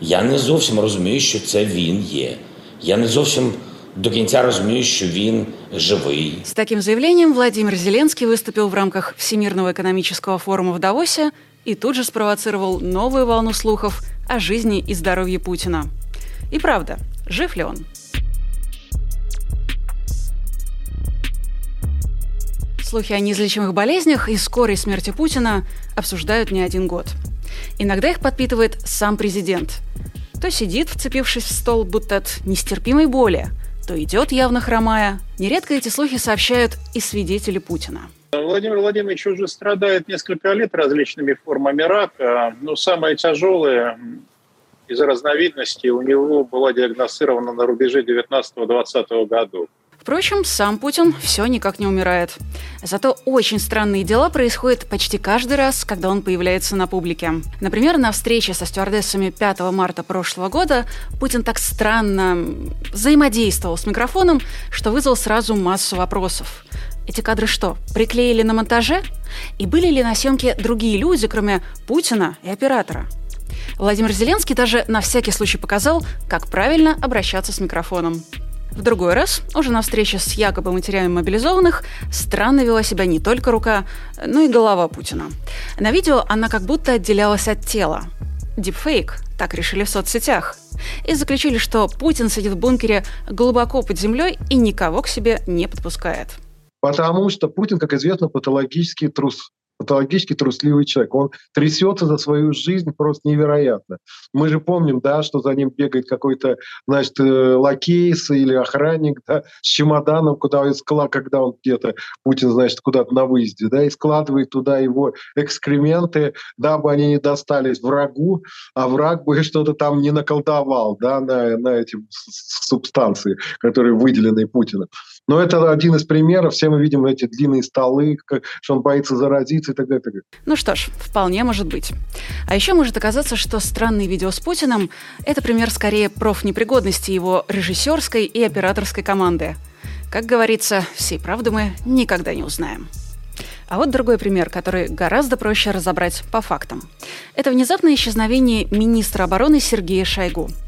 Я не зовсім розумію, що це він є. Я не зовсім до кінця розумію, що він живий. С таким заявлением Владимир Зеленский выступил в рамках Всемирного экономического форума в Давосе и тут же спровоцировал новую волну слухов о жизни и здоровье Путина. И правда, жив ли он? Слухи о неизлечимых болезнях и скорой смерти Путина обсуждают не один год. Иногда их подпитывает сам президент. То сидит, вцепившись в стол, будто от нестерпимой боли, то идет, явно хромая. Нередко эти слухи сообщают и свидетели Путина. Владимир Владимирович уже страдает несколько лет различными формами рака, но самое тяжелое из разновидностей у него была диагностирована на рубеже 19-20 годов. Впрочем, сам Путин все никак не умирает. Зато очень странные дела происходят почти каждый раз, когда он появляется на публике. Например, на встрече со стюардессами 5 марта прошлого года Путин так странно взаимодействовал с микрофоном, что вызвал сразу массу вопросов. Эти кадры что, приклеили на монтаже? И были ли на съемке другие люди, кроме Путина и оператора? Владимир Зеленский даже на всякий случай показал, как правильно обращаться с микрофоном. В другой раз, уже на встрече с якобы матерями мобилизованных, странно вела себя не только рука, но и голова Путина. На видео она как будто отделялась от тела. Дипфейк, так решили в соцсетях. И заключили, что Путин сидит в бункере глубоко под землей и никого к себе не подпускает. Потому что Путин, как известно, патологический трус патологически трусливый человек. Он трясется за свою жизнь просто невероятно. Мы же помним, да, что за ним бегает какой-то, значит, э, лакейс или охранник, да, с чемоданом, куда он склад, когда он где-то, Путин, значит, куда-то на выезде, да, и складывает туда его экскременты, дабы они не достались врагу, а враг бы что-то там не наколдовал, да, на, на эти субстанции, которые выделены Путиным. Но это один из примеров. Все мы видим эти длинные столы, что он боится заразиться и так далее. Ну что ж, вполне может быть. А еще может оказаться, что странные видео с Путиным – это пример скорее профнепригодности его режиссерской и операторской команды. Как говорится, всей правды мы никогда не узнаем. А вот другой пример, который гораздо проще разобрать по фактам. Это внезапное исчезновение министра обороны Сергея Шойгу –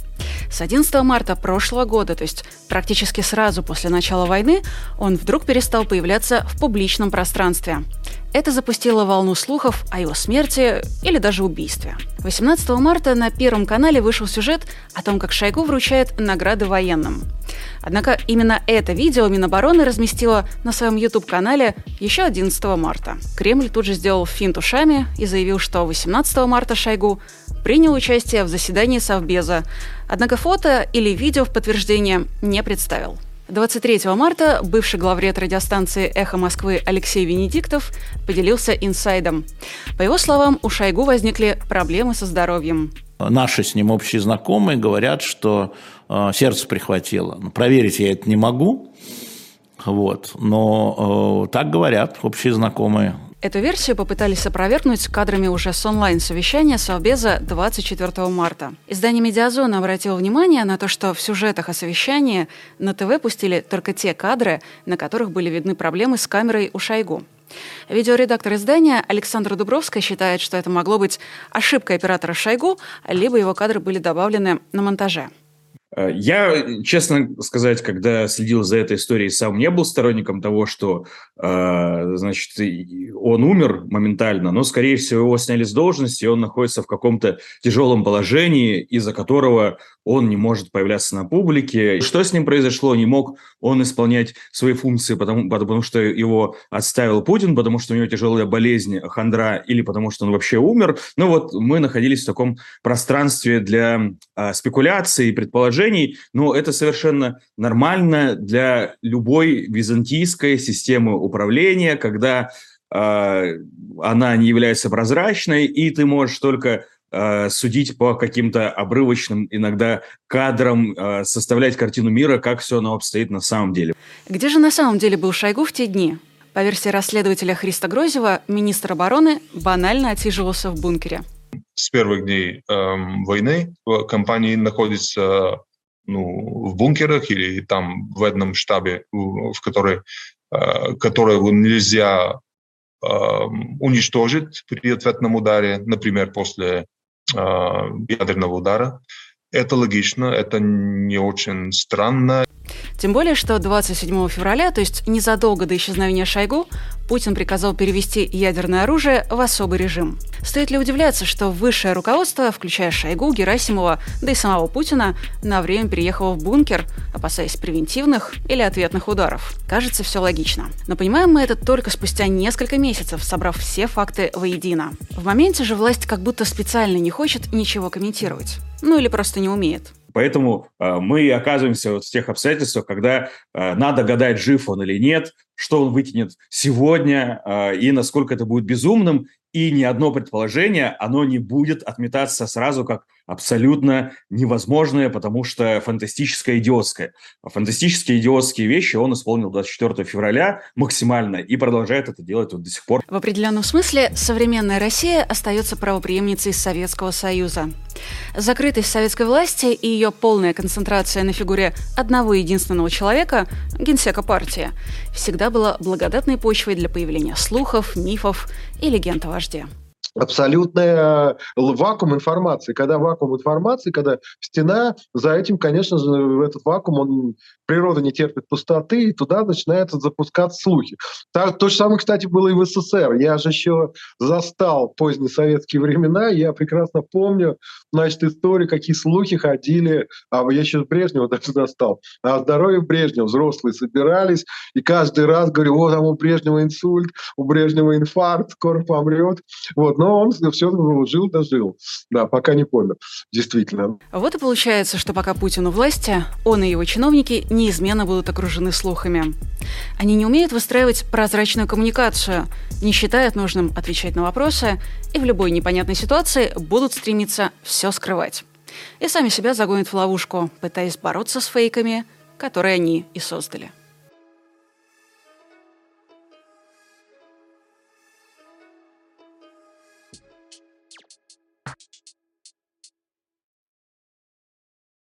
с 11 марта прошлого года, то есть практически сразу после начала войны, он вдруг перестал появляться в публичном пространстве. Это запустило волну слухов о его смерти или даже убийстве. 18 марта на Первом канале вышел сюжет о том, как Шойгу вручает награды военным. Однако именно это видео Минобороны разместило на своем YouTube-канале еще 11 марта. Кремль тут же сделал финт ушами и заявил, что 18 марта Шойгу принял участие в заседании Совбеза, однако фото или видео в подтверждение не представил. 23 марта бывший главред радиостанции «Эхо Москвы» Алексей Венедиктов поделился инсайдом. По его словам, у Шойгу возникли проблемы со здоровьем. Наши с ним общие знакомые говорят, что э, сердце прихватило. Ну, проверить я это не могу, вот, но э, так говорят общие знакомые. Эту версию попытались опровергнуть кадрами уже с онлайн-совещания Совбеза 24 марта. Издание «Медиазона» обратило внимание на то, что в сюжетах о совещании на ТВ пустили только те кадры, на которых были видны проблемы с камерой у Шойгу. Видеоредактор издания Александра Дубровская считает, что это могло быть ошибкой оператора Шойгу, либо его кадры были добавлены на монтаже. Э, я, честно сказать, когда следил за этой историей, сам не был сторонником того, что, э, значит, он умер моментально, но, скорее всего, его сняли с должности, и он находится в каком-то тяжелом положении, из-за которого он не может появляться на публике. Что с ним произошло? Не мог он исполнять свои функции, потому, потому что его отставил Путин, потому что у него тяжелая болезнь, хандра, или потому что он вообще умер. Ну вот мы находились в таком пространстве для э, спекуляций и предположений, но это совершенно нормально для любой византийской системы управления, когда э, она не является прозрачной, и ты можешь только Э, судить по каким-то обрывочным иногда кадрам, э, составлять картину мира, как все оно обстоит на самом деле. Где же на самом деле был Шойгу в те дни? По версии расследователя Христа Грозева, министр обороны банально отсиживался в бункере. С первых дней эм, войны компания находится ну, в бункерах или там в одном штабе, в который, э, которого нельзя э, уничтожить при ответном ударе, например, после ядерного удара. Это логично, это не очень странно. Тем более, что 27 февраля, то есть незадолго до исчезновения Шойгу, Путин приказал перевести ядерное оружие в особый режим. Стоит ли удивляться, что высшее руководство, включая Шойгу, Герасимова, да и самого Путина, на время переехало в бункер, опасаясь превентивных или ответных ударов? Кажется, все логично. Но понимаем мы это только спустя несколько месяцев, собрав все факты воедино. В моменте же власть как будто специально не хочет ничего комментировать. Ну или просто не умеет. Поэтому э, мы оказываемся вот в тех обстоятельствах, когда э, надо гадать, жив он или нет, что он вытянет сегодня э, и насколько это будет безумным. И ни одно предположение, оно не будет отметаться сразу как абсолютно невозможное, потому что фантастическое идиотское. Фантастические идиотские вещи он исполнил 24 февраля максимально и продолжает это делать вот до сих пор. В определенном смысле современная Россия остается правоприемницей Советского Союза. Закрытость советской власти и ее полная концентрация на фигуре одного единственного человека, генсека партии, всегда была благодатной почвой для появления слухов, мифов и легенд о вожде абсолютный э, вакуум информации. Когда вакуум информации, когда стена, за этим, конечно же, этот вакуум, он, природа не терпит пустоты, и туда начинают запускаться слухи. Так, то же самое, кстати, было и в СССР. Я же еще застал поздние советские времена, я прекрасно помню, значит, истории, какие слухи ходили, а я еще Брежнева даже застал, о здоровье Брежнева. Взрослые собирались, и каждый раз говорю, вот там у Брежнева инсульт, у Брежнева инфаркт, скоро помрет. Вот, но но он все жил дожил. Да, пока не помер, действительно. Вот и получается, что пока Путин у власти, он и его чиновники неизменно будут окружены слухами. Они не умеют выстраивать прозрачную коммуникацию, не считают нужным отвечать на вопросы и в любой непонятной ситуации будут стремиться все скрывать. И сами себя загонят в ловушку, пытаясь бороться с фейками, которые они и создали.